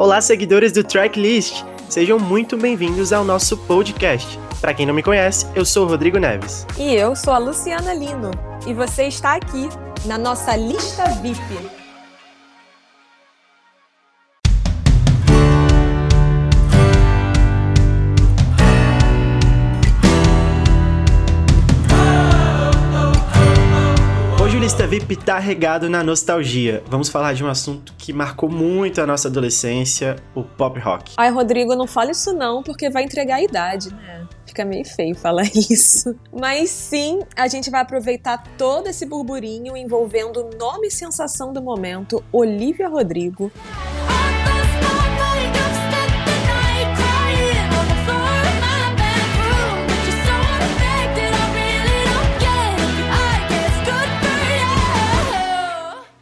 Olá, seguidores do Tracklist! Sejam muito bem-vindos ao nosso podcast. Para quem não me conhece, eu sou o Rodrigo Neves. E eu sou a Luciana Lino. E você está aqui na nossa lista VIP. Lista VIP tá regado na nostalgia. Vamos falar de um assunto que marcou muito a nossa adolescência, o pop rock. Ai, Rodrigo, não fale isso não, porque vai entregar a idade, né? Fica meio feio falar isso. Mas sim, a gente vai aproveitar todo esse burburinho envolvendo o nome e sensação do momento, Olivia Rodrigo.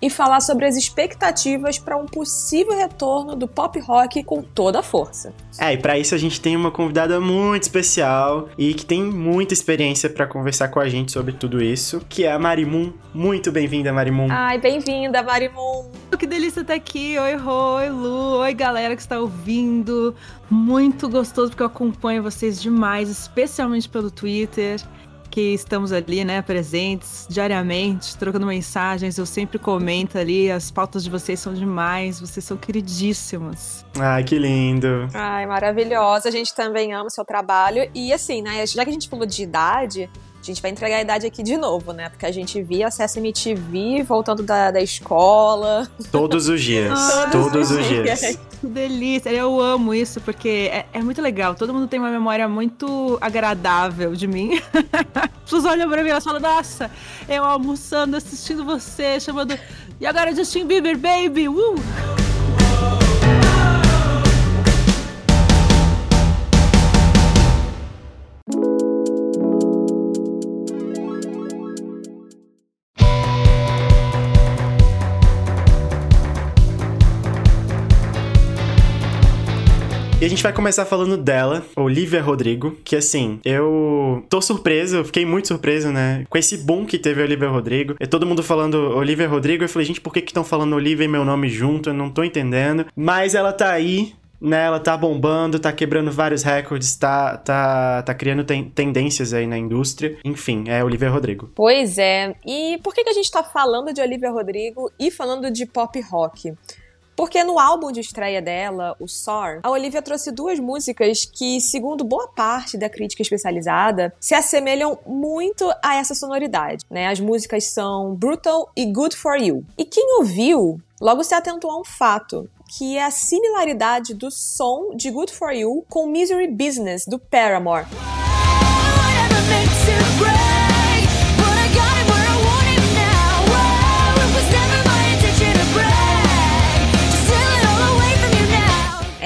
E falar sobre as expectativas para um possível retorno do pop rock com toda a força. É, e para isso a gente tem uma convidada muito especial e que tem muita experiência para conversar com a gente sobre tudo isso, que é a Marimun. Muito bem-vinda, Marimun. Ai, bem-vinda, Marimun. Que delícia estar aqui. Oi, Oi, Lu. Oi, galera que está ouvindo. Muito gostoso porque eu acompanho vocês demais, especialmente pelo Twitter que estamos ali, né, presentes diariamente, trocando mensagens. Eu sempre comento ali, as pautas de vocês são demais, vocês são queridíssimos. Ai, que lindo. Ai, maravilhosa. A gente também ama o seu trabalho. E assim, né, já que a gente falou de idade, a gente vai entregar a idade aqui de novo, né? Porque a gente via acesso MTV voltando da, da escola. Todos os dias. Ah, todos os dias. dias. Que delícia. Eu amo isso, porque é, é, muito legal. Todo mundo tem uma memória muito agradável de mim. As pessoas olham pra mim e falam, nossa, eu almoçando, assistindo você, chamando. E agora Justin Bieber, baby! Uh! E a gente vai começar falando dela, Olivia Rodrigo, que assim, eu tô surpreso, eu fiquei muito surpreso, né? Com esse boom que teve a Olivia Rodrigo. E todo mundo falando Olivia Rodrigo, eu falei, gente, por que que estão falando Olivia e meu nome junto? Eu não tô entendendo. Mas ela tá aí, né, ela tá bombando, tá quebrando vários recordes, tá, tá, tá criando ten tendências aí na indústria. Enfim, é Olivia Rodrigo. Pois é. E por que, que a gente tá falando de Olivia Rodrigo e falando de pop rock? Porque no álbum de estreia dela, o Soar, a Olivia trouxe duas músicas que, segundo boa parte da crítica especializada, se assemelham muito a essa sonoridade. Né? As músicas são Brutal e Good For You. E quem ouviu logo se atentou a um fato, que é a similaridade do som de Good For You com Misery Business, do Paramore.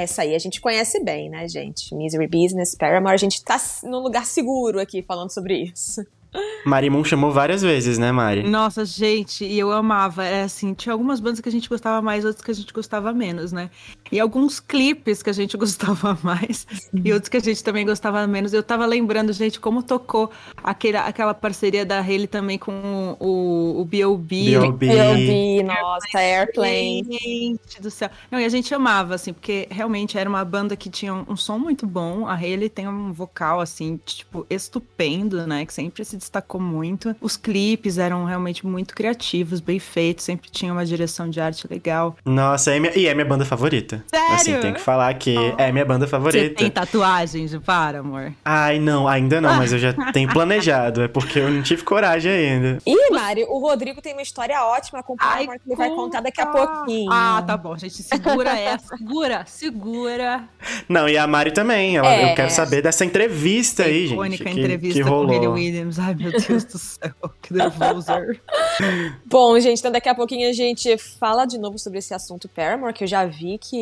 Essa aí a gente conhece bem, né, gente? Misery Business, Paramore, a gente tá num lugar seguro aqui falando sobre isso. Marimun chamou várias vezes, né, Mari? Nossa, gente, e eu amava. É assim, tinha algumas bandas que a gente gostava mais, outras que a gente gostava menos, né? E alguns clipes que a gente gostava mais e outros que a gente também gostava menos. Eu tava lembrando, gente, como tocou aquele, aquela parceria da Haley também com o, o B.O.B. B.O.B. B.O.B., nossa, Airplane. Gente do céu. Não, e a gente amava, assim, porque realmente era uma banda que tinha um, um som muito bom. A Haley tem um vocal, assim, tipo, estupendo, né? Que sempre se destacou muito. Os clipes eram realmente muito criativos, bem feitos, sempre tinha uma direção de arte legal. Nossa, é minha, e é minha banda favorita. Sério? Assim, tem que falar que oh. é minha banda favorita. Você tem tatuagens de amor? Ai, não, ainda não, mas eu já tenho planejado. É porque eu não tive coragem ainda. Ih, Mari, o Rodrigo tem uma história ótima com o Paramore que ele vai contar daqui a pouquinho. Ah, tá bom, gente. Segura essa, segura, segura. Não, e a Mari também. Ela, é. Eu quero saber dessa entrevista aí, gente. Icônica entrevista que rolou. com Williams. Ai, meu Deus do céu, que nervoso. Bom, gente, então daqui a pouquinho a gente fala de novo sobre esse assunto Paramore, que eu já vi que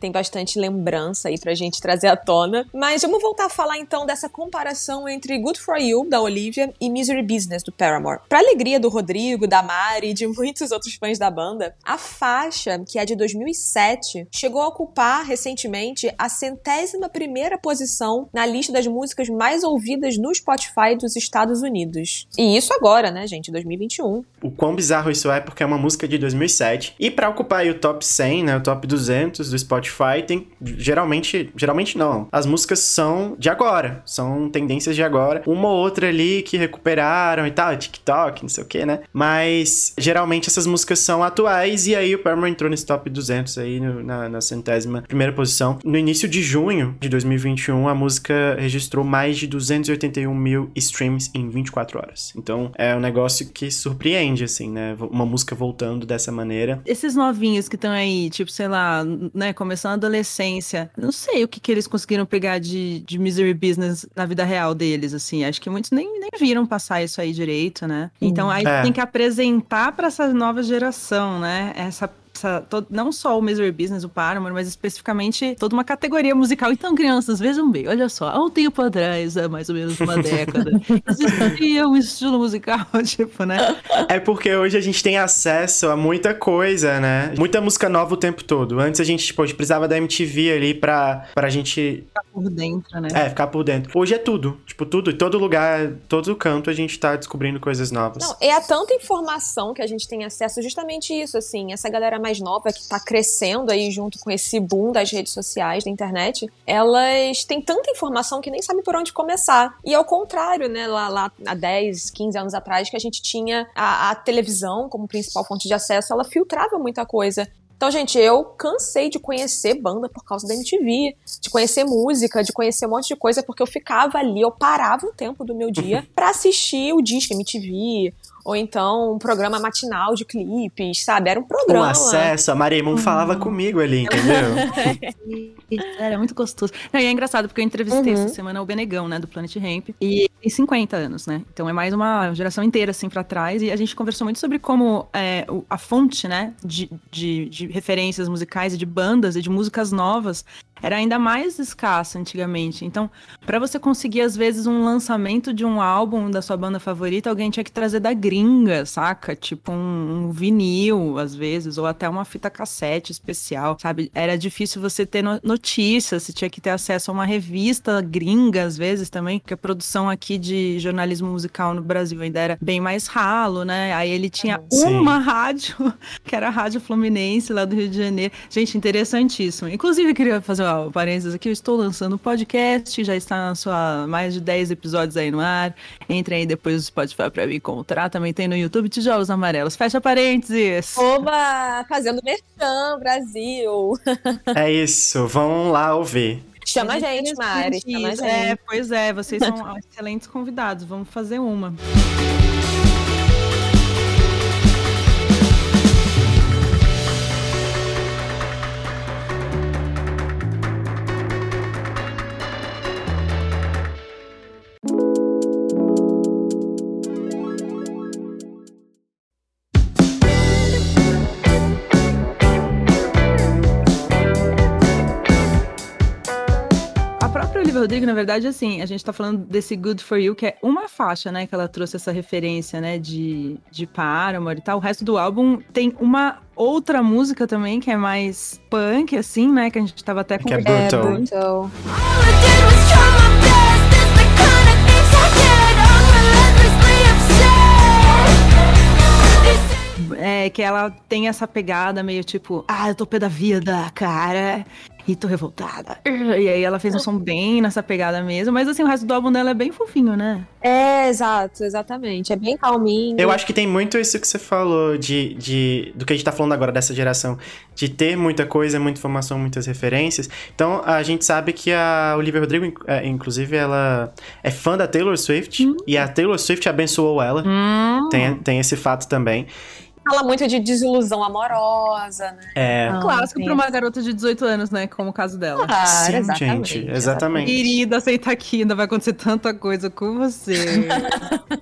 tem bastante lembrança aí pra gente trazer à tona. Mas vamos voltar a falar então dessa comparação entre Good For You, da Olivia, e Misery Business, do Paramore. Pra alegria do Rodrigo, da Mari e de muitos outros fãs da banda, a faixa, que é de 2007, chegou a ocupar recentemente a centésima primeira posição na lista das músicas mais ouvidas no Spotify dos Estados Unidos. E isso agora, né, gente? 2021. O quão bizarro isso é, porque é uma música de 2007. E pra ocupar o top 100, né, o top 200 do Spotify, tem geralmente, geralmente não. As músicas são de agora, são tendências de agora. Uma ou outra ali que recuperaram e tal, TikTok, não sei o que, né? Mas geralmente essas músicas são atuais e aí o Paramore entrou nesse top 200 aí no, na, na centésima primeira posição. No início de junho de 2021, a música registrou mais de 281 mil streams em 24 horas. Então é um negócio que surpreende, assim, né? Uma música voltando dessa maneira. Esses novinhos que estão aí, tipo, sei lá, né, começando a adolescência, não sei o que, que eles conseguiram pegar de, de misery business na vida real deles, assim. Acho que muitos nem, nem viram passar isso aí direito, né? Então aí é. tem que apresentar para essa nova geração, né? Essa essa, todo, não só o Misery Business, o Paramore, mas especificamente toda uma categoria musical. Então, crianças, vejam bem, olha só, há um tempo atrás, há mais ou menos uma década, existia um estilo musical, tipo, né? É porque hoje a gente tem acesso a muita coisa, né? Muita música nova o tempo todo. Antes a gente, tipo, a gente precisava da MTV ali pra, pra gente... Ficar por dentro, né? É, ficar por dentro. Hoje é tudo. Tipo, tudo, em todo lugar, todo canto a gente tá descobrindo coisas novas. Não, é a tanta informação que a gente tem acesso, justamente isso, assim, essa galera mais nova que está crescendo aí junto com esse boom das redes sociais, da internet, elas têm tanta informação que nem sabem por onde começar. E ao contrário, né, lá, lá há 10, 15 anos atrás, que a gente tinha a, a televisão como principal fonte de acesso, ela filtrava muita coisa. Então, gente, eu cansei de conhecer banda por causa da MTV, de conhecer música, de conhecer um monte de coisa, porque eu ficava ali, eu parava um tempo do meu dia para assistir o disco MTV, ou então um programa matinal de clipes, sabe? Era um programa. Com acesso, a Maria uhum. falava comigo ali, entendeu? Era muito gostoso. Não, e é engraçado, porque eu entrevistei uhum. essa semana o Benegão, né, do Planet Ramp, e tem 50 anos, né? Então é mais uma geração inteira, assim, para trás, e a gente conversou muito sobre como é, a fonte, né, de, de, de referências musicais e de bandas e de músicas novas era ainda mais escassa antigamente. Então, para você conseguir, às vezes, um lançamento de um álbum da sua banda favorita, alguém tinha que trazer da gringa, saca? Tipo um, um vinil, às vezes, ou até uma fita cassete especial, sabe? Era difícil você ter notícias, você tinha que ter acesso a uma revista gringa, às vezes, também, porque a produção aqui de jornalismo musical no Brasil ainda era bem mais ralo, né? Aí ele tinha Sim. uma rádio, que era a Rádio Fluminense, lá do Rio de Janeiro. Gente, interessantíssimo. Inclusive, eu queria fazer pessoal, parênteses aqui, eu estou lançando um podcast, já está na sua mais de 10 episódios aí no ar. Entre aí depois do Spotify para me encontrar. Também tem no YouTube Tijolos Amarelos. Fecha parênteses. Oba! Fazendo merchan, Brasil. É isso, vão lá ouvir. Chama a gente, Mari. Chama a é, gente. É, pois é, vocês são excelentes convidados. Vamos fazer uma. Rodrigo, na verdade, assim, a gente tá falando desse Good For You, que é uma faixa, né, que ela trouxe essa referência, né, de, de Paramore e tal. O resto do álbum tem uma outra música também, que é mais punk, assim, né, que a gente tava até com... Que é Brutal. É, brutal. É, que ela tem essa pegada meio tipo, ah, eu tô pé da vida, cara e tô revoltada. E aí ela fez um som bem nessa pegada mesmo, mas assim, o resto do álbum dela é bem fofinho, né? É, exato, exatamente. É bem calminho. Eu acho que tem muito isso que você falou de, de do que a gente tá falando agora dessa geração, de ter muita coisa, muita informação, muitas referências. Então, a gente sabe que a Olivia Rodrigo, é, inclusive, ela é fã da Taylor Swift, hum. e a Taylor Swift abençoou ela. Hum. Tem, tem esse fato também fala muito de desilusão amorosa, né? É. Ah, Clássico pra uma garota de 18 anos, né? Como o caso dela. Claro, Sim, exatamente, gente. Exatamente. Querida, aceita aqui, ainda vai acontecer tanta coisa com você.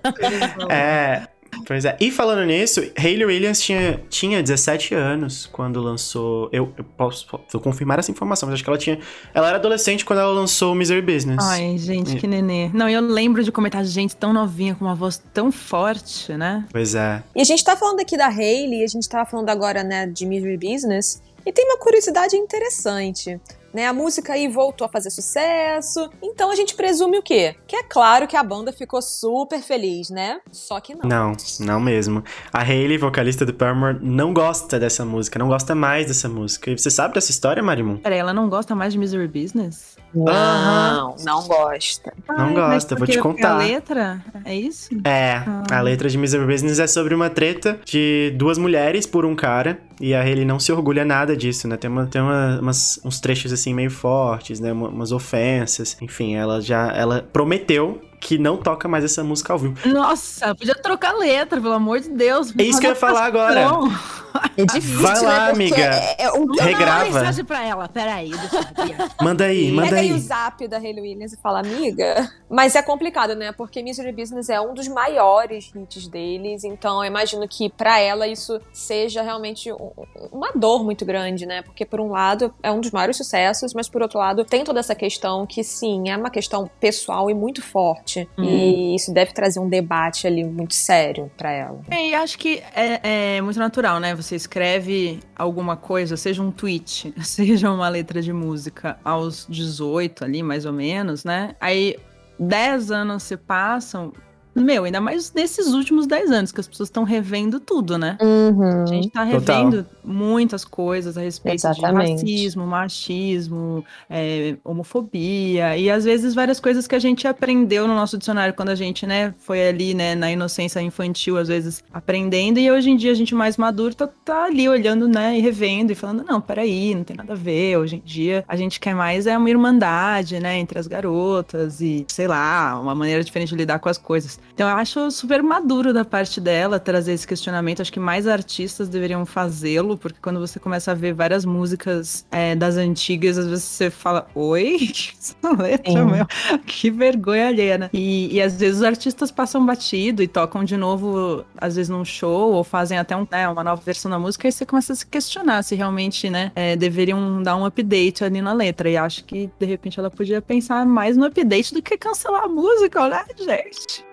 é. Pois é. E falando nisso, Hayley Williams tinha, tinha 17 anos quando lançou. Eu, eu posso, posso confirmar essa informação, mas acho que ela tinha. Ela era adolescente quando ela lançou Misery Business. Ai, gente, e... que nenê. Não, eu lembro de comentar gente tão novinha com uma voz tão forte, né? Pois é. E a gente tá falando aqui da Hayley, a gente tava falando agora, né, de Misery Business. E tem uma curiosidade interessante. né? A música aí voltou a fazer sucesso. Então a gente presume o quê? Que é claro que a banda ficou super feliz, né? Só que não. Não, não mesmo. A Hayley, vocalista do Paramore, não gosta dessa música, não gosta mais dessa música. E você sabe dessa história, Marimun? Peraí, ela não gosta mais de Misery Business? Não, não gosta. Não Ai, gosta, vou te porque contar. A letra? É isso? É, Ah. a letra de Misery Business é sobre uma treta de duas mulheres por um cara. E a Hayley não se orgulha nada disso, né? Tem, uma, tem uma- umas, uns trechos assim meio fortes, né? Uma- umas ofensas. Enfim, ela já. Ela prometeu que não toca mais essa música ao vivo. Nossa, podia trocar a letra, pelo amor de Deus. É isso que eu ia falar agora. Não, É difícil, Vai lá, né? Amiga. É, é um... Manda Regrava. uma mensagem pra ela. Peraí, deixa eu ver. Manda aí, manda Pega aí o aí. zap da Hayley Williams e fala, amiga. Mas é complicado, né? Porque Misery Business é um dos maiores hits deles. Então eu imagino que pra ela isso seja realmente um- uma dor muito grande, né? Porque por um lado é um dos maiores sucessos, mas por outro lado tem toda essa questão que sim, é uma questão pessoal e muito forte. Uhum. E isso deve trazer um debate ali muito sério pra ela. É, e acho que é, é muito natural, né? Você escreve alguma coisa, seja um tweet, seja uma letra de música aos 18 ali, mais ou menos, né? Aí 10 anos se passam. Meu, ainda mais nesses últimos 10 anos, que as pessoas estão revendo tudo, né? A gente tá Total. revendo muitas coisas a respeito Exatamente. de racismo, machismo, é, homofobia e às vezes várias coisas que a gente aprendeu no nosso dicionário quando a gente, né, foi ali, né, na inocência infantil, às vezes aprendendo e hoje em dia a gente mais maduro tá, tá ali olhando, né, e revendo e falando, não, peraí, não tem nada a ver, hoje em dia a gente quer mais é uma irmandade, né, entre as garotas e, sei lá, uma maneira diferente de lidar com as coisas. Então eu acho super maduro da parte dela trazer esse questionamento. Acho que mais artistas deveriam fazê-lo, porque quando você começa a ver várias músicas é, das antigas, às vezes você fala, oi, essa letra, Sim. meu, que vergonha alheia, né? E, e às vezes os artistas passam batido e tocam de novo, às vezes num show, ou fazem até um, né, uma nova versão da música, e você começa a se questionar se realmente, né, é, deveriam dar um update ali na letra. E acho que, de repente, ela podia pensar mais no update do que cancelar a música, né, gente?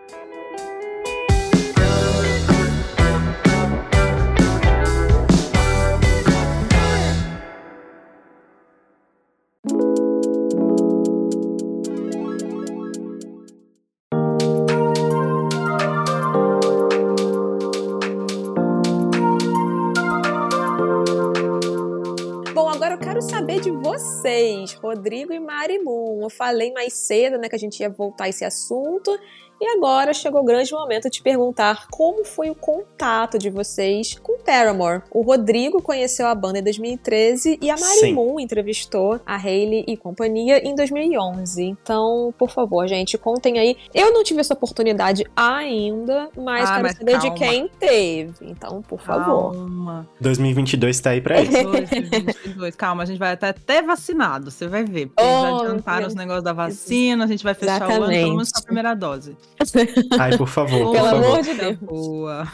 Saber de vocês, Rodrigo e Marimun. Eu falei mais cedo, né, que a gente ia voltar a esse assunto. E agora chegou o grande momento de perguntar como foi o contato de vocês com Paramore. O Rodrigo conheceu a banda em 2013 e a Marimun entrevistou a Hayley e companhia em 2011. Então, por favor, gente, contem aí. Eu não tive essa oportunidade ainda, mas Ah, quero mas saber de calma. quem teve. Então, por favor. Calma. 2022 tá aí pra isso. 2022. Calma, a gente vai até, até vacinado, você vai ver. Porque Oh, já adiantaram meu os negócios da vacina, a gente vai fechar o ano, Exatamente. pelo menos com a primeira dose. Ai, por favor, por Pelo favor. amor de Deus. Boa.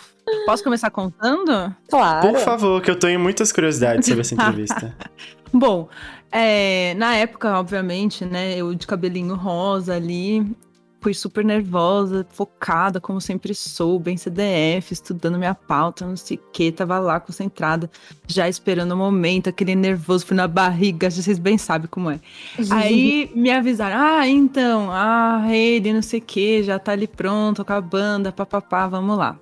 Posso começar contando? Claro. Por favor, que eu tenho muitas curiosidades sobre essa entrevista. Bom, é, na época, obviamente, né, eu de cabelinho rosa ali, fui super nervosa, focada, como sempre sou, bem CDF, estudando minha pauta, não sei o que, tava lá concentrada, já esperando o momento, aquele nervoso, fui na barriga, vocês bem sabem como é. Aí me avisaram, ah, então, a Hayley, não sei o que, já tá ali pronto com a banda, papapá, vamos lá.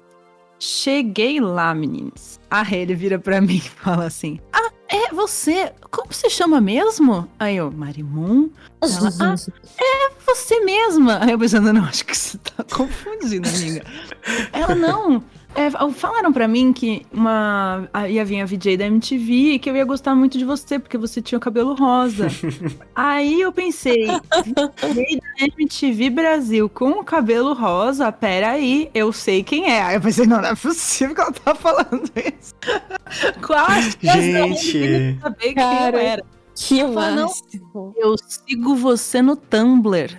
Cheguei lá, meninas. A Hayley vira pra mim e fala assim, ah, é você, como se chama mesmo? Aí eu, Marimun? Ela, ah, é você mesma. Aí eu pensando, não, acho que você tá confundindo, amiga. Ela, não, é, falaram pra mim que uma, ia vir a VJ da MTV e que eu ia gostar muito de você, porque você tinha o cabelo rosa. Aí eu pensei, VJ da MTV Brasil com o cabelo rosa, peraí, eu sei quem é. Aí eu pensei, não, não é possível que ela tá falando isso. Da Gente. Saber Cara. quem eu era? Que máximo. Eu sigo você no Tumblr.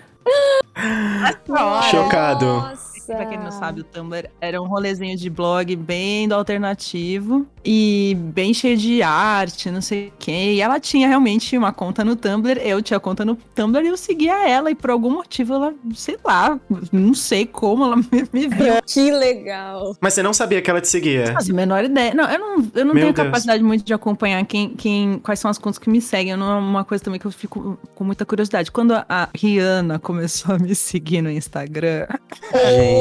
Chocado. Nossa. Coisa! Pra quem não sabe, o Tumblr era um rolezinho de blog bem do alternativo e bem cheio de arte, não sei o quê. E ela tinha realmente uma conta no Tumblr, eu tinha conta no Tumblr e eu seguia ela. E por algum motivo ela, sei lá, não sei como ela me, me viu. Que legal! Mas você não sabia que ela te seguia? Não fazia a menor ideia. Não, eu não, eu não Meu tenho Deus. capacidade muito de acompanhar quem, quem, quais são as contas que me seguem. Não é uma coisa também que eu fico com muita curiosidade. Quando a, a Rihanna começou a me seguir no Instagram,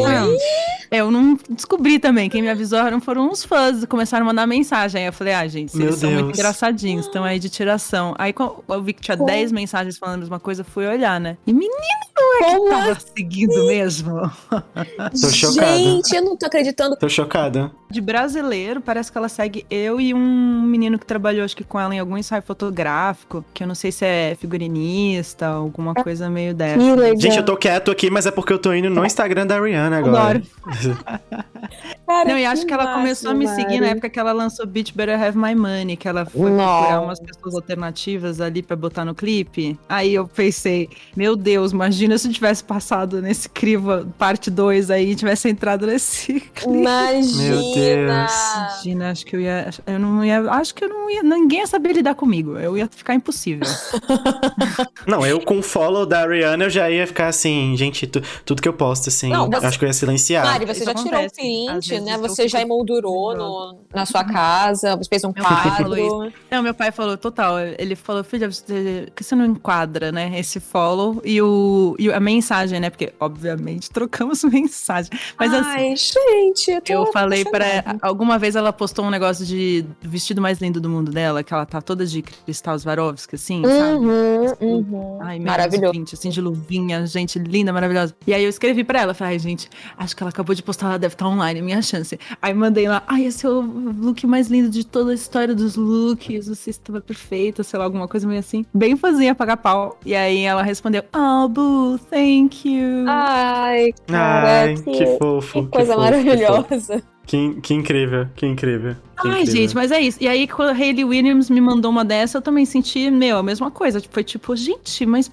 Gente. Eu não descobri também. Quem me avisou eram- foram uns fãs, começaram a mandar mensagem. Aí eu falei, ah, gente, Meu eles são muito Deus. engraçadinhos, estão aí de tiração. Aí eu vi que tinha Como? 10 mensagens falando a mesma coisa, fui olhar, né? E menino, não é que Como tava seguindo mesmo? Tô chocado. Gente, eu não tô acreditando. Tô chocada. De brasileiro, parece que ela segue eu e um menino que trabalhou, acho que com ela em algum ensaio fotográfico, que eu não sei se é figurinista, alguma coisa meio dessa. Que. Gente, eu tô quieto aqui, mas é porque eu tô indo no Instagram da Rihanna agora coisa. Cara, Não, e acho que ela máximo, começou a me seguir na Mari. época que ela lançou Bitch Better Have My Money, que ela foi procurar umas pessoas alternativas ali pra botar no clipe. Aí eu pensei, meu Deus, imagina se eu tivesse passado nesse crivo parte 2 aí e tivesse entrado nesse clipe. Imagina! Meu Deus. Imagina, acho que eu ia. Eu não ia. Acho que eu não ia. Ninguém ia saber lidar comigo. Eu ia ficar impossível. Não, eu com o follow da Rihanna eu já ia ficar assim, gente, tu- tudo que eu posto, assim, Não, você- acho que eu ia silenciar. Mari, você Isso já tirou acontece. Às print, vezes né? Você já emoldurou no, na sua casa, você fez um Meu quadro. Não, meu pai falou, total. Ele falou, filha, você, por que você não enquadra, né? Esse follow e, o, e a mensagem, né? Porque, obviamente, trocamos mensagem. Mas assim. Ai, gente, eu, tô Eu falei pra. apaixonada. Alguma vez ela postou um negócio de do vestido mais lindo do mundo dela, que ela tá toda de cristal Swarovski, assim, sabe? Uhum, uhum. Ai, Maravilhoso. 20, assim, de luvinha, gente linda, maravilhosa. E aí eu escrevi pra ela, falei, ai, gente, acho que ela acabou de postar, ela deve estar online, é minha chance. Aí mandei lá, ai, esse é o look mais lindo de toda a história dos looks, você estava perfeita, sei lá, alguma coisa meio assim. Bem fazinha, pagar pau. E aí ela respondeu, oh, Boo, thank you. Ai, cara, Ai, que, que fofo. que coisa que fofo. maravilhosa. Que, que incrível, que incrível. Ai, incrível. gente, mas é isso. E aí, quando a Hayley Williams me mandou uma dessa, eu também senti, meu, a mesma coisa. Tipo, foi tipo, gente, mas.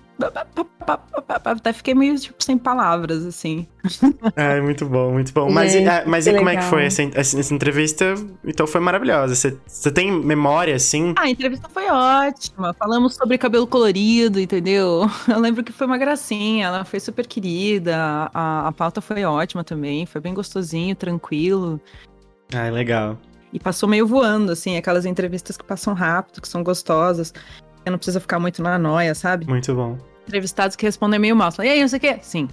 Até fiquei meio, tipo, sem palavras, assim. Ai, muito bom, muito bom. Mas, Gente, ah, mas e como é que foi essa, essa, essa entrevista? Então foi maravilhosa. Você, você tem memória, assim? Ah, a entrevista foi ótima. Falamos sobre cabelo colorido, entendeu? Eu lembro que foi uma gracinha, ela foi super querida. A, a pauta foi ótima também, foi bem gostosinho, tranquilo. Ai, legal. E passou meio voando, assim, aquelas entrevistas que passam rápido, que são gostosas. Você não precisa ficar muito na noia, sabe? Muito bom. Entrevistados que respondem meio mal. Falam, e aí, não sei o quê? Sim,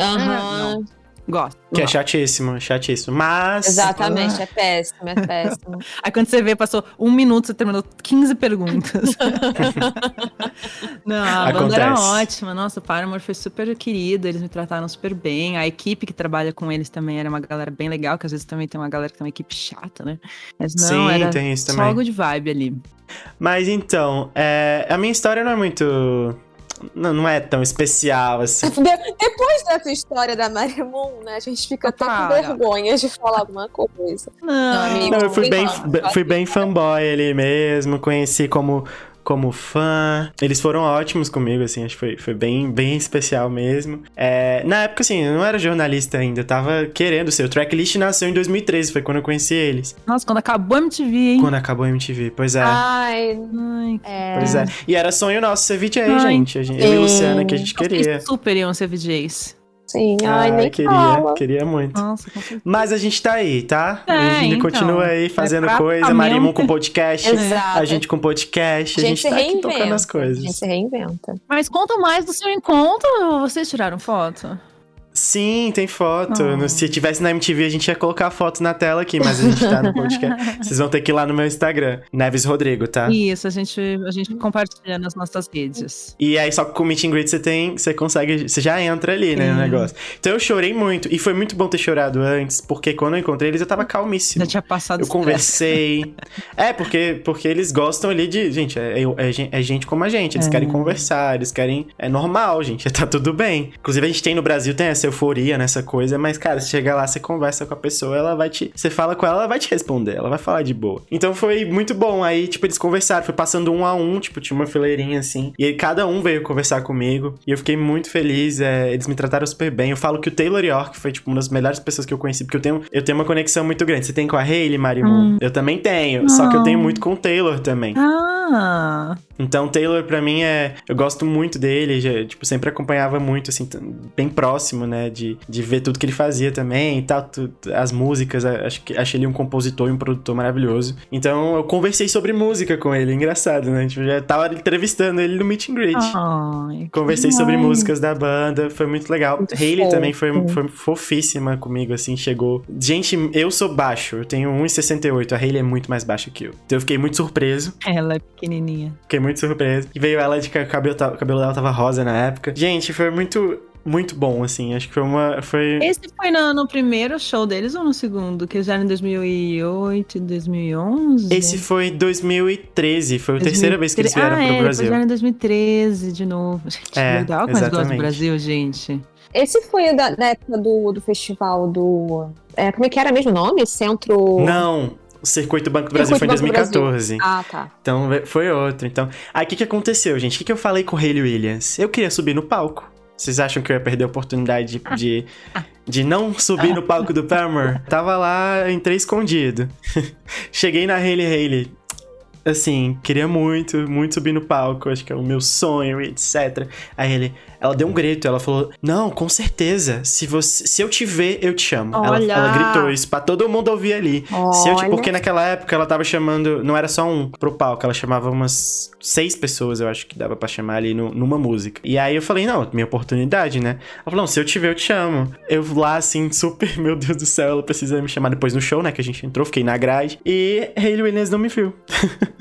Aham. Gosto. Que é Gosto. chatíssimo, chatíssimo. Mas. Exatamente, é péssimo, é péssimo. Aí quando você vê, passou um minuto, você terminou 15 perguntas. Não, a banda era Acontece. ótima. Nossa, o Paramore foi super querido, eles me trataram super bem. A equipe que trabalha com eles também era uma galera bem legal, que às vezes também tem uma galera que tem uma equipe chata, né? Mas não, Sim, era tem isso só também. algo de vibe ali. Mas então, é, a minha história não é muito. Não, não é tão especial assim. De- Depois dessa história da Marimun, né, a gente fica até com vergonha de falar alguma coisa. Não, amigo. Não, eu fui bem, Brincando, fui bem fanboy ali mesmo, conheci como, como fã. Eles foram ótimos comigo, assim, acho que foi, foi bem, bem especial mesmo. É, na época, assim, eu não era jornalista ainda, eu tava querendo ser. O Tracklist nasceu em 2013, foi quando eu conheci eles. Nossa, quando acabou a MTV, hein? Quando acabou a MTV, pois é. Ai, Ai, é. Pois é. E era sonho nosso ser VJ, Ai, gente. A gente eu e a Luciana que a gente queria. super iam ser VJs. Sim, ai, nem queria, fala. queria muito. Nossa. Mas a gente tá aí, tá? É, a gente então. continua aí fazendo É coisa. Marimun com podcast, Exato. a gente com podcast, a A gente, gente se tá aqui tocando as A coisas. gente se reinventa. Mas conta mais do seu encontro. Vocês tiraram foto? Sim, tem foto. Oh. Se tivesse na MTV, a gente ia colocar a foto na tela aqui, mas a gente tá no podcast. Vocês vão ter que ir lá no meu Instagram, Neves Rodrigo, tá? Isso, a gente, a gente compartilha nas nossas redes. E aí, só que com o Meet and Greet você tem, você consegue, você já entra ali, né, no negócio. Então eu chorei muito, e foi muito bom ter chorado antes, porque quando eu encontrei eles eu tava calmíssimo. Já tinha passado Eu conversei. é, porque, porque eles gostam ali de. Gente, é, é- é é gente como a gente. Eles É. querem conversar, eles querem. É normal, gente. Tá tudo bem. Inclusive, a gente tem no Brasil, tem essa nessa euforia, nessa coisa, mas, cara, você chega lá, você conversa com a pessoa, ela vai te. Você fala com ela, ela vai te responder, ela vai falar de boa. Então foi muito bom. Aí, tipo, eles conversaram, foi passando um a um, tipo, tinha uma fileirinha assim. E aí cada um veio conversar comigo. E eu fiquei muito feliz. É, eles me trataram super bem. Eu falo que o Taylor York foi, tipo, uma das melhores pessoas que eu conheci, porque eu tenho, eu tenho uma conexão muito grande. Você tem com a Hayley, Marimu? Hum. Eu também tenho. Só que eu tenho muito com o Taylor também. Ah. Então, Taylor, para mim, é. Eu gosto muito dele, já, tipo, sempre acompanhava muito, assim, bem próximo, né? De, de ver tudo que ele fazia também e tal, tudo, as músicas. Acho que achei ele um compositor e um produtor maravilhoso. Então, eu conversei sobre música com ele, engraçado, né? Tipo, já tava entrevistando ele no Meet and Greet. Conversei sobre músicas da banda, foi muito legal. Muito Hayley também foi, foi fofíssima comigo, assim, chegou. Gente, eu sou baixo, eu tenho 1,68, a Hayley é muito mais baixa que eu. Então, eu fiquei muito surpreso. Ela é pequenininha. Fiquei muito surpreso. E veio ela de que o cabelo, o cabelo dela tava rosa na época. Gente, foi muito muito bom, assim. Acho que foi uma. Foi... Esse foi no, no primeiro show deles ou no segundo? Que eles eram em 2008, 2011? Esse foi 2013. Foi a 2013. terceira vez que eles vieram ah, pro é, Brasil. Eles vieram em 2013 de novo. Gente, é, legal que exatamente. mais gosta do Brasil, gente. Esse foi da, da época do, do festival do. É, como é que era mesmo o nome? Centro. Não, o Circuito Banco do Brasil Circuito foi em 2014. Ah, tá. Então foi outro. Então, aí o que, que aconteceu, gente? O que, que eu falei com o Hayley Williams? Eu queria subir no palco. Vocês acham que eu ia perder a oportunidade de, de, de não subir no palco do Paramore? Tava lá, entrei escondido. Cheguei na Hayley Hayley. Assim, queria muito, muito subir no palco. Acho que é o meu sonho, etc. Aí ele, ela deu um grito, ela falou: Não, com certeza. Se, você, se eu te ver, eu te chamo. Ela, ela, gritou isso pra todo mundo ouvir ali. Se eu te, porque naquela época ela tava chamando. Não era só um pro palco, ela chamava umas seis pessoas, eu acho que dava pra chamar ali no, numa música. E aí eu falei: Não, minha oportunidade, né? Ela falou: Não, se eu te ver, eu te chamo. Eu lá, assim, super, meu Deus do céu, ela precisa me chamar depois no show, né? Que a gente entrou, fiquei na grade. E Hayley Williams não me viu.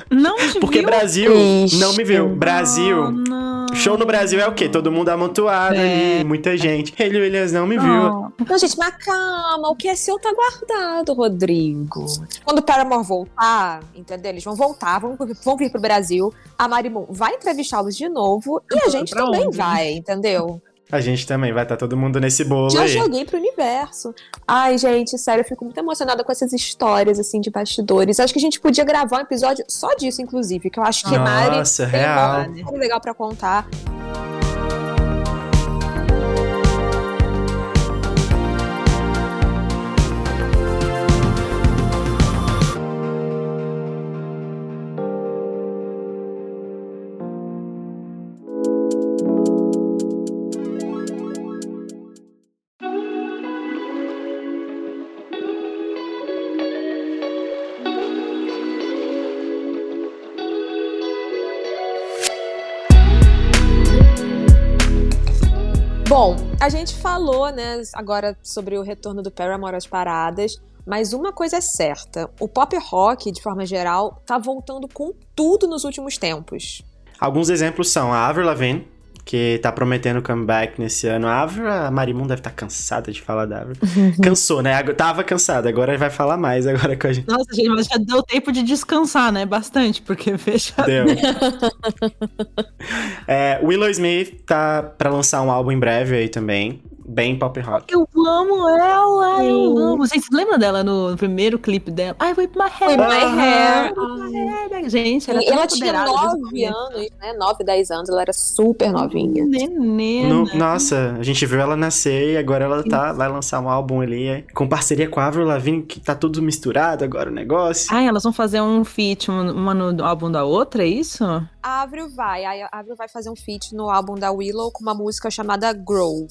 Não te Porque viu? Brasil Ixi. não me viu. Brasil. Oh, não. Show no Brasil é o quê? Todo mundo amontoado É. ali, muita gente. Hayley Williams não me viu. Não. Não, gente, mas calma, o que é seu tá guardado, Rodrigo. Quando o Paramore voltar, entendeu? Eles vão voltar, vão, vão vir pro Brasil. A Marimun vai entrevistá-los de novo e a gente também onde? vai, entendeu? A gente também vai estar todo mundo nesse bolo Já aí. joguei pro universo. Ai, gente, sério, eu fico muito emocionada com essas histórias, assim, de bastidores. Acho que a gente podia gravar um episódio só disso, inclusive, que eu acho que Mari Nossa, tem real. uma história legal pra contar. A gente falou, né, agora sobre o retorno do Paramore às paradas, mas uma coisa é certa, o pop rock, de forma geral, tá voltando com tudo nos últimos tempos. Alguns exemplos são a Avril Lavigne, que tá prometendo comeback nesse ano. A Avril, a Marimun deve estar cansada de falar da Avril. Cansou, né? Tava cansada, agora vai falar mais agora com a gente. Nossa, gente, mas já deu tempo de descansar, né? Bastante, porque veja. Deu. É, Willow Smith tá pra lançar um álbum em breve aí também. Bem pop rock. Eu amo ela, eu amo. Vocês lembram dela no primeiro clipe dela? I whip my hair. Whip my hair. My hair. Gente, ela, é ela tinha empoderada, 9 visualmente. anos, né? 9, 10 anos, ela era super novinha. Nenena. No- nossa, a gente viu ela nascer e agora ela tá, vai lançar um álbum ali é, com parceria com a Avril Lavigne, que tá tudo misturado agora o negócio. Ai, elas vão fazer um feat, um- uma no álbum da outra, é isso? A Avril vai, a Avril vai fazer um feat no álbum da Willow com uma música chamada Grow.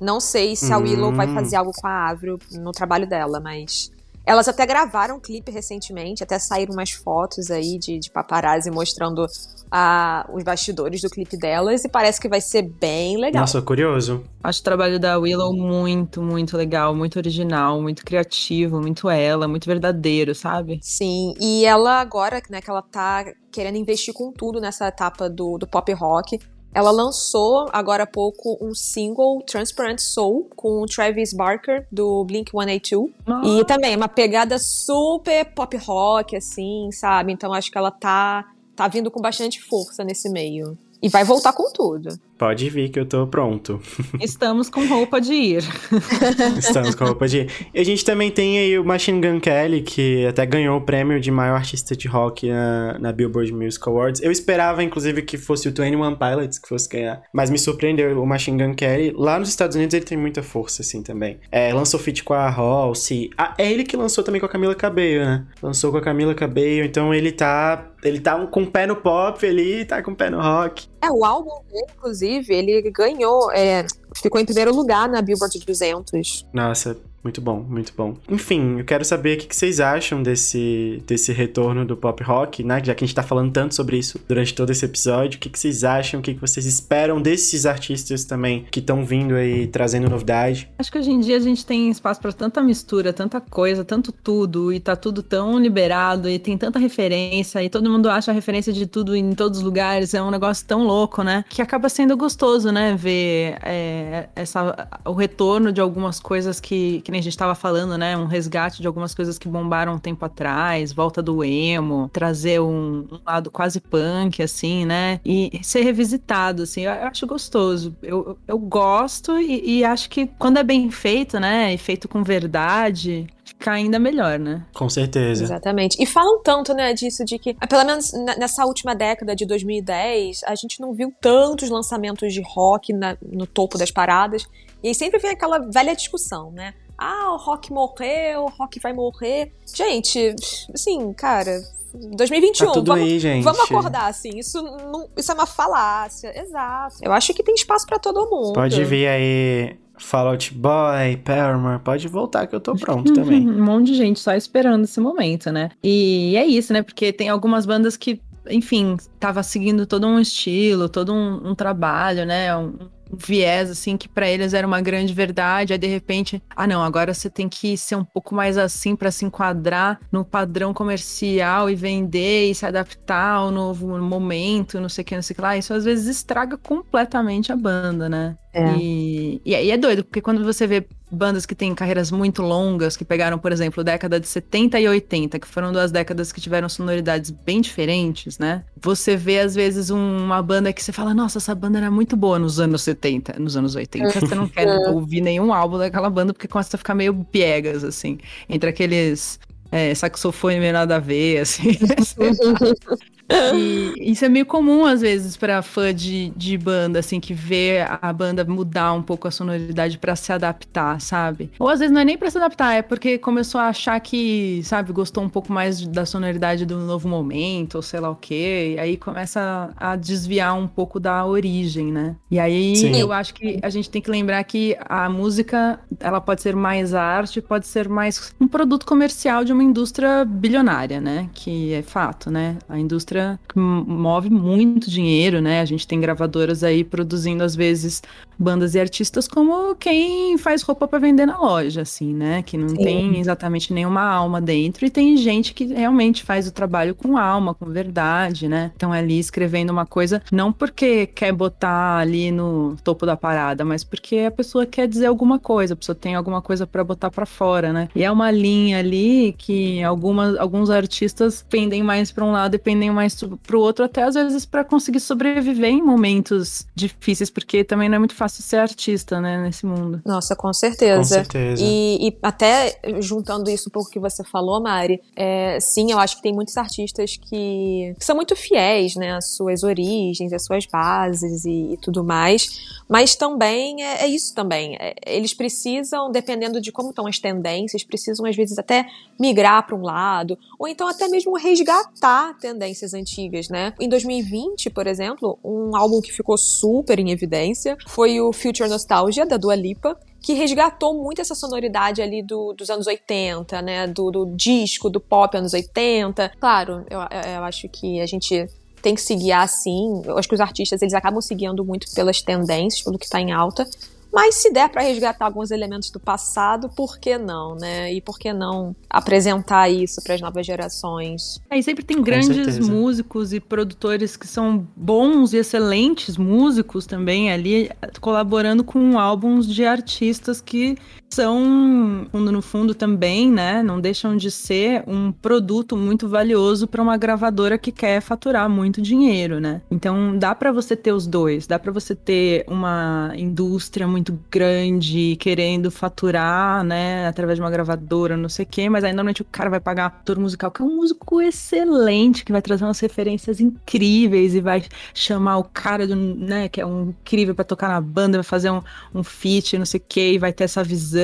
Não sei se a Willow Hum. vai fazer algo com a Avril no trabalho dela, mas elas até gravaram um clipe recentemente, até saíram umas fotos aí de, de paparazzi mostrando a, os bastidores do clipe delas e parece que vai ser bem legal. Nossa, curioso. Acho o trabalho da Willow muito, muito legal, muito original, muito criativo, muito ela, muito verdadeiro, sabe? Sim, e ela agora, né, que ela tá querendo investir com tudo nessa etapa do, do pop rock, ela lançou agora há pouco um single, Transparent Soul, com o Travis Barker, do Blink-182. E também é uma pegada super pop rock, assim, sabe? Então acho que ela tá, tá vindo com bastante força nesse meio. E vai voltar com tudo. Pode vir que eu tô pronto. Estamos com roupa de ir. Estamos com roupa de ir. E a gente também tem aí o Machine Gun Kelly, que até ganhou o prêmio de maior artista de rock na, na Billboard Music Awards. Eu esperava, inclusive, que fosse o 21 Pilots que fosse ganhar. Mas me surpreendeu o Machine Gun Kelly. Lá nos Estados Unidos ele tem muita força, assim, também. É, lançou feat com a Halsey. Ah, é ele que lançou também com a Camila Cabello, né? Lançou com a Camila Cabello, então ele tá ele tá com o pé no pop ali, tá com o pé no rock. É, o álbum dele, inclusive, ele ganhou, é, ficou em primeiro lugar na Billboard 200. Nossa, muito bom, muito bom. Enfim, eu quero saber o que vocês acham desse, desse retorno do pop rock, né? Já que a gente tá falando tanto sobre isso durante todo esse episódio. O que vocês acham? O que vocês esperam desses artistas também que estão vindo aí trazendo novidade? Acho que hoje em dia a gente tem espaço para tanta mistura, tanta coisa, tanto tudo, e tá tudo tão liberado, e tem tanta referência, e todo mundo acha a referência de tudo em todos os lugares. É um negócio tão louco, né? Que acaba sendo gostoso, né? Ver é, essa, o retorno de algumas coisas que, que que nem a gente estava falando, né? Um resgate de algumas coisas que bombaram um tempo atrás, volta do emo, trazer um, um lado quase punk, assim, né? E ser revisitado, assim, eu, eu acho gostoso. Eu, eu gosto e, e acho que quando é bem feito, né? E feito com verdade, ficar ainda melhor, né? Com certeza. Exatamente. E falam tanto, né, disso, de que, pelo menos nessa última década de 2010, a gente não viu tantos lançamentos de rock na, no topo das paradas. E aí sempre vem aquela velha discussão, né? Ah, o rock morreu, o rock vai morrer. Gente, assim, cara, 2021. Tá tudo vamos, aí, gente. vamos acordar, assim. Isso, não, isso é uma falácia. Exato. Eu acho que tem espaço para todo mundo. Pode vir aí. Fallout Boy, Paramore, pode voltar que eu tô pronto também. um monte de gente só esperando esse momento, né? E é isso, né? Porque tem algumas bandas que, enfim, tava seguindo todo um estilo, todo um, um trabalho, né? Um, viés, assim, que para eles era uma grande verdade, aí de repente, ah não, agora você tem que ser um pouco mais assim para se enquadrar no padrão comercial e vender e se adaptar ao novo momento, não sei o que, não sei o que lá, isso às vezes estraga completamente a banda, né? É. E, e aí é doido, porque quando você vê bandas que têm carreiras muito longas, que pegaram, por exemplo, década de 70 e 80, que foram duas décadas que tiveram sonoridades bem diferentes, né? Você vê, às vezes, um, uma banda que você fala, nossa, essa banda era muito boa nos anos 70, nos anos 80. Você não quer ouvir nenhum álbum daquela banda, porque começa a ficar meio piegas, assim, entre aqueles é, saxofone meio nada a ver, assim. E isso é meio comum, às vezes, para fã de, de banda, assim, que vê a banda mudar um pouco a sonoridade para se adaptar, sabe? Ou às vezes não é nem pra se adaptar, é porque começou a achar que, sabe, gostou um pouco mais da sonoridade do novo momento, ou sei lá o quê. E aí começa a desviar um pouco da origem, né? E aí Sim. eu acho que a gente tem que lembrar que a música, ela pode ser mais arte, pode ser mais um produto comercial de uma indústria bilionária, né? Que é fato, né? A indústria move muito dinheiro, né? A gente tem gravadoras aí produzindo, às vezes, bandas e artistas como quem faz roupa para vender na loja, assim, né? Que não Sim. tem exatamente nenhuma alma dentro. E tem gente que realmente faz o trabalho com alma, com verdade, né? Então, ali escrevendo uma coisa, não porque quer botar ali no topo da parada, mas porque a pessoa quer dizer alguma coisa, a pessoa tem alguma coisa para botar para fora, né? E é uma linha ali que algumas, alguns artistas pendem mais para um lado e pendem mais para o outro, até às vezes para conseguir sobreviver em momentos difíceis, porque também não é muito fácil ser artista, né, nesse mundo. Nossa, com certeza. Com certeza. E, e até juntando isso um pouco que você falou, Mari, é, sim, eu acho que tem muitos artistas que, que, são muito fiéis, né, às suas origens, às suas bases e, e tudo mais, mas também é, é isso também. É, eles precisam, dependendo de como estão as tendências, precisam às vezes até migrar para um lado, ou então até mesmo resgatar tendências antigas, né? Em 2020, por exemplo, um álbum que ficou super em evidência foi o Future Nostalgia, da Dua Lipa, que resgatou muito essa sonoridade ali do, dos anos 80, né? Do, do, disco, do pop anos 80. Claro, eu, eu acho que a gente tem que se guiar assim. Eu acho que os artistas eles acabam se guiando muito pelas tendências, pelo que está em alta. Mas se der para resgatar alguns elementos do passado, por que não, né? E por que não apresentar isso para as novas gerações? É, e sempre tem grandes músicos e produtores que são bons e excelentes músicos também ali, colaborando com álbuns de artistas que são, fundo no fundo também, né, não deixam de ser um produto muito valioso para uma gravadora que quer faturar muito dinheiro, né? Então dá para você ter os dois, dá para você ter uma indústria muito grande querendo faturar, né, através de uma gravadora, não sei o quê, mas aí normalmente o cara vai pagar ator musical, que é um músico excelente, que vai trazer umas referências incríveis e vai chamar o cara do, né, que é um incrível para tocar na banda, vai fazer um, um feat, não sei o quê, e vai ter essa visão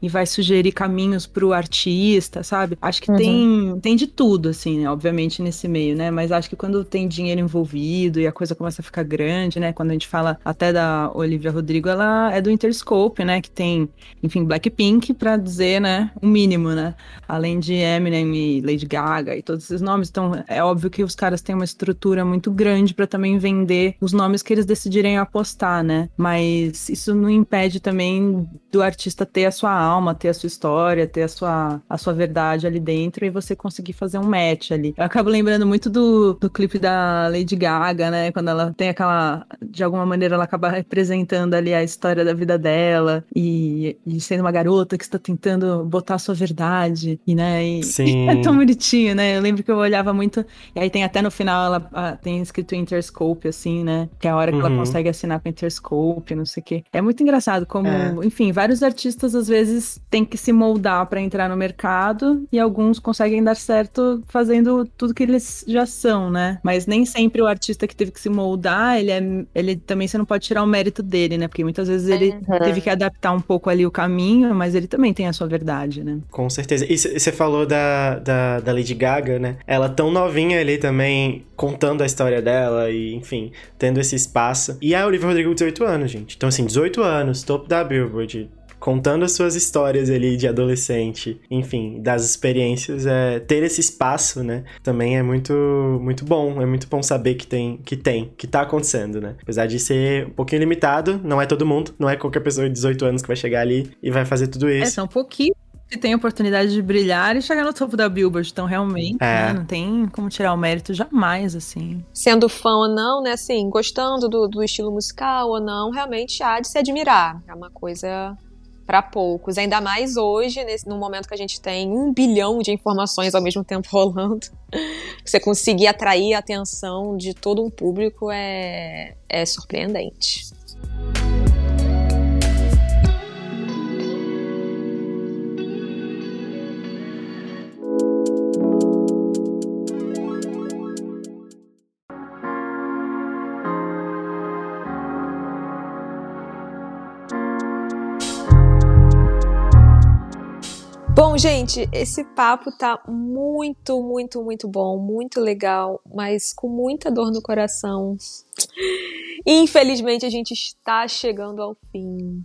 e vai sugerir caminhos pro artista, sabe? Acho que uhum. tem, tem de tudo, assim, né, obviamente, nesse meio, né? Mas acho que quando tem dinheiro envolvido e a coisa começa a ficar grande, né? Quando a gente fala até da Olivia Rodrigo, ela é do Interscope, né? Que tem, enfim, Blackpink para dizer, né? O mínimo, né? Além de Eminem e Lady Gaga e todos esses nomes. Então, é óbvio que os caras têm uma estrutura muito grande para também vender os nomes que eles decidirem apostar, né? Mas isso não impede também do artista ter a sua alma, ter a sua história, ter a sua, a sua verdade ali dentro e você conseguir fazer um match ali. Eu acabo lembrando muito do, do clipe da Lady Gaga, né? Quando ela tem aquela. De alguma maneira, ela acaba representando ali a história da vida dela e, e sendo uma garota que está tentando botar a sua verdade, e, né? E, Sim. E é tão bonitinho, né? Eu lembro que eu olhava muito. E aí tem até no final, ela a, tem escrito Interscope, assim, né? Que é a hora que uhum. ela consegue assinar com Interscope, não sei o quê. É muito engraçado como, é. enfim, vários artistas às vezes têm que se moldar para entrar no mercado e alguns conseguem dar certo fazendo tudo que eles já são, né? Mas nem sempre o artista que teve que se moldar, ele é, ele também você não pode tirar o mérito dele, né? Porque muitas vezes ele uhum. teve que adaptar um pouco ali o caminho, mas ele também tem a sua verdade, né? Com certeza. E você falou da, da, da Lady Gaga, né? Ela tão novinha ali também, contando a história dela e, enfim, tendo esse espaço. E a Olivia Rodrigo, 18 anos, gente. Então, assim, 18 anos, topo da Billboard, contando as suas histórias ali de adolescente, enfim, das experiências, é, ter esse espaço, né, também é muito, muito bom, é muito bom saber que tem, que tem, que tá acontecendo, né, apesar de ser um pouquinho limitado, não é todo mundo, não é qualquer pessoa de 18 anos que vai chegar ali e vai fazer tudo isso. É, são pouquinho que tem a oportunidade de brilhar e chegar no topo da Billboard. Então, realmente, é. né, não tem como tirar o mérito jamais, assim. Sendo fã ou não, né, assim, gostando do, do estilo musical ou não, realmente há de se admirar. É uma coisa para poucos. Ainda mais hoje, nesse, no momento que a gente tem um bilhão de informações ao mesmo tempo rolando. Você conseguir atrair a atenção de todo um público é, é surpreendente. Bom, gente, esse papo tá muito, muito, muito bom, muito legal, mas com muita dor no coração. Infelizmente a gente está chegando ao fim.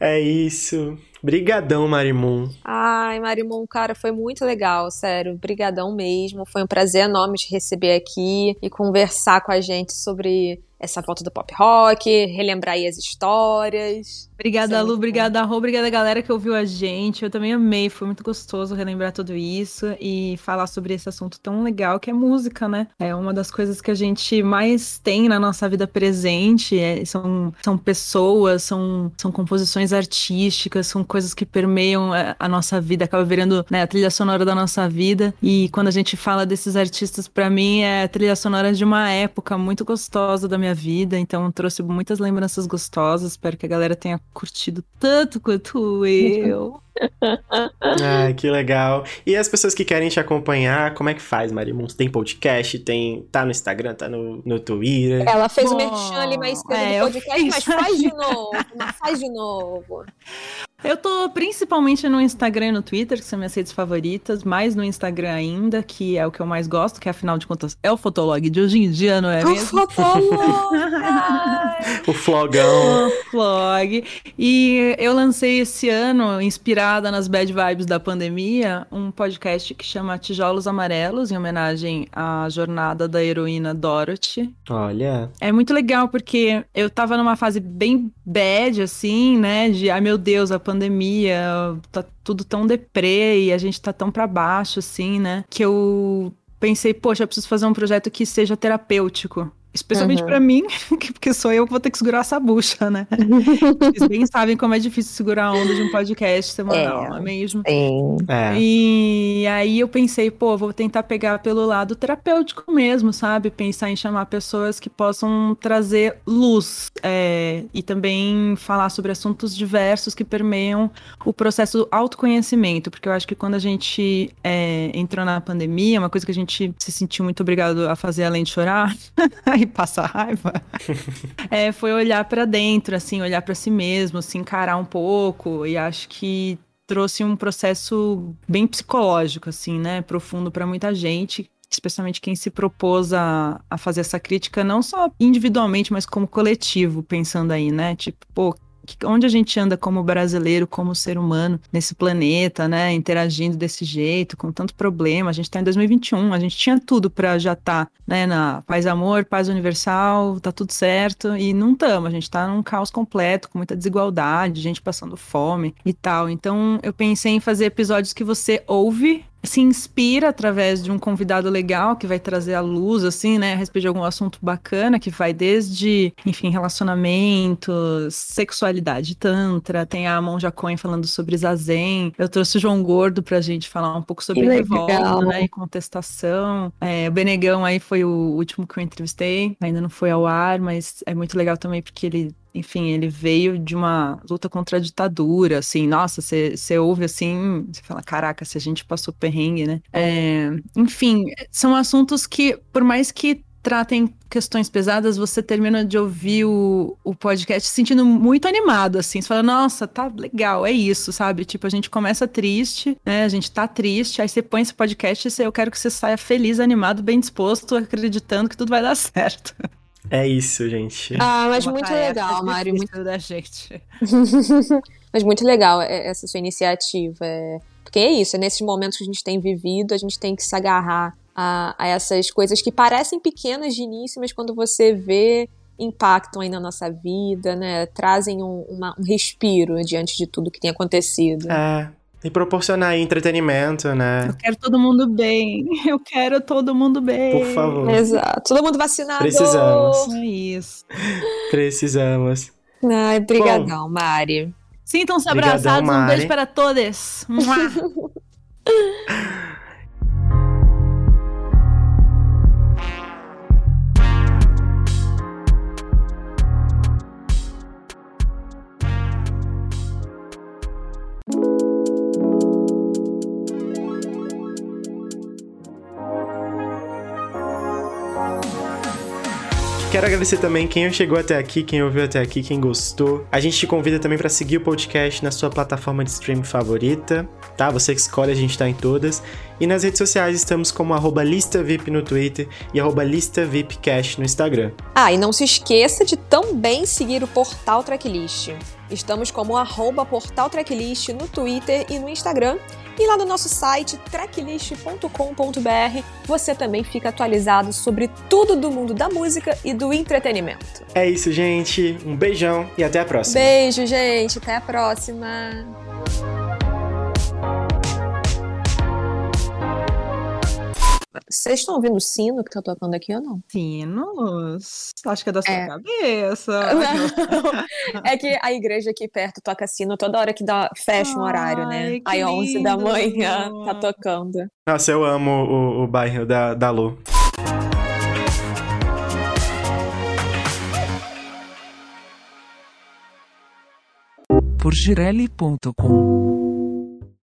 É isso. Brigadão, Marimon. Ai, Marimon, cara, foi muito legal, sério. Brigadão mesmo. Foi um prazer enorme te receber aqui e conversar com a gente sobre essa volta do pop rock, relembrar aí as histórias. Obrigada, é Lu. Obrigada, Rô. Obrigada, galera que ouviu a gente. Eu também amei. Foi muito gostoso relembrar tudo isso e falar sobre esse assunto tão legal que é música, né? É uma das coisas que a gente mais tem na nossa vida presente. É, são, são pessoas, são, são composições artísticas, são coisas que permeiam a, a nossa vida, acaba virando né, a trilha sonora da nossa vida. E quando a gente fala desses artistas, para mim é a trilha sonora de uma época muito gostosa da minha vida. Então trouxe muitas lembranças gostosas. Espero que a galera tenha curtido tanto quanto eu. ah, que legal. E as pessoas que querem te acompanhar, como é que faz, Marimuns? Tem podcast, tem. Tá no Instagram, tá no, no Twitter. Ela fez o merchan ali mais cedo é, no podcast, mas faz de novo. faz de novo. Eu tô principalmente no Instagram e no Twitter, que são minhas redes favoritas, mais no Instagram ainda, que é o que eu mais gosto, que afinal de contas é o Fotolog de hoje em dia, não é mesmo? O Fotolog! o flogão. O flog. E eu lancei esse ano, inspirada nas bad vibes da pandemia, um podcast que chama Tijolos Amarelos, em homenagem à jornada da heroína Dorothy. Olha. É muito legal, porque eu tava numa fase bem bad, assim, né, de, ai meu Deus, a pandemia, tá tudo tão deprê e a gente tá tão para baixo, assim, né? Que eu pensei, poxa, eu preciso fazer um projeto que seja terapêutico Especialmente uhum. para mim, porque sou eu que vou ter que segurar essa bucha, né? Vocês bem sabem como é difícil segurar a onda de um podcast semanal, é, não é mesmo? Sim. É. E aí eu pensei, pô, vou tentar pegar pelo lado terapêutico mesmo, sabe? Pensar em chamar pessoas que possam trazer luz é, e também falar sobre assuntos diversos que permeiam o processo do autoconhecimento, porque eu acho que quando a gente é, entrou na pandemia, uma coisa que a gente se sentiu muito obrigado a fazer além de chorar e passar raiva, é, foi olhar para dentro, assim, olhar para si mesmo, se encarar um pouco. E acho que trouxe um processo bem psicológico, assim, né? Profundo para muita gente especialmente quem se propôs a, a fazer essa crítica, não só individualmente, mas como coletivo, pensando aí, né? Tipo, pô, onde a gente anda como brasileiro, como ser humano nesse planeta, né, interagindo desse jeito, com tanto problema. A gente está em 2021, a gente tinha tudo para já estar, tá, né, na paz amor, paz universal, tá tudo certo e não estamos. A gente está num caos completo, com muita desigualdade, gente passando fome e tal. Então, eu pensei em fazer episódios que você ouve se inspira através de um convidado legal que vai trazer a luz, assim, né, a respeito de algum assunto bacana, que vai desde, enfim, relacionamentos, sexualidade tantra, tem a Monja Cohen falando sobre zazen, eu trouxe o João Gordo pra gente falar um pouco sobre revolta, né, e contestação, é, o Benegão aí foi o último que eu entrevistei, ainda não foi ao ar, mas é muito legal também porque ele enfim, ele veio de uma luta contra a ditadura, assim, nossa, você ouve assim, você fala, caraca, se a gente passou perrengue, né? É, enfim, são assuntos que, por mais que tratem questões pesadas, você termina de ouvir o, o podcast se sentindo muito animado, assim. Você fala, nossa, tá legal, é isso, sabe? Tipo, a gente começa triste, né? A gente tá triste, aí você põe esse podcast e eu quero que você saia feliz, animado, bem disposto, acreditando que tudo vai dar certo. É isso, gente. Ah, mas Uma muito legal, Mário. Muito da gente. mas muito legal essa sua iniciativa. É... Porque é isso, é nesses momentos que a gente tem vivido, a gente tem que se agarrar a, a essas coisas que parecem pequenas de início, mas quando você vê, impactam aí na nossa vida, né? Trazem um, uma, um respiro diante de tudo que tem acontecido. É, e proporcionar entretenimento, né? Eu quero todo mundo bem. Eu quero todo mundo bem. Por favor. Exato. Todo mundo vacinado. Precisamos. É isso. Precisamos. Ai, brigadão, Bom, Mari. Sintam-se abraçados. Mari. Um beijo para todos. Quero agradecer também quem chegou até aqui, quem ouviu até aqui, quem gostou. A gente te convida também para seguir o podcast na sua plataforma de streaming favorita, tá? Você que escolhe, a gente tá em todas. E nas redes sociais estamos como arroba ListaVip no Twitter e arroba ListaVipCast no Instagram. Ah, e não se esqueça de também seguir o Portal Tracklist. Estamos como arroba Portal Tracklist no Twitter e no Instagram e lá no nosso site tracklist.com.br você também fica atualizado sobre tudo do mundo da música e do entretenimento. É isso, gente. Um beijão e até a próxima. Beijo, gente. Até a próxima. Vocês estão ouvindo o sino que tá tocando aqui ou não? Sinos? Acho que é da sua é. cabeça. é que a igreja aqui perto toca sino toda hora que dá, fecha um horário, né? Aí 11 da manhã tá tocando. Nossa, eu amo o, o bairro da, da Lu. por girelli.com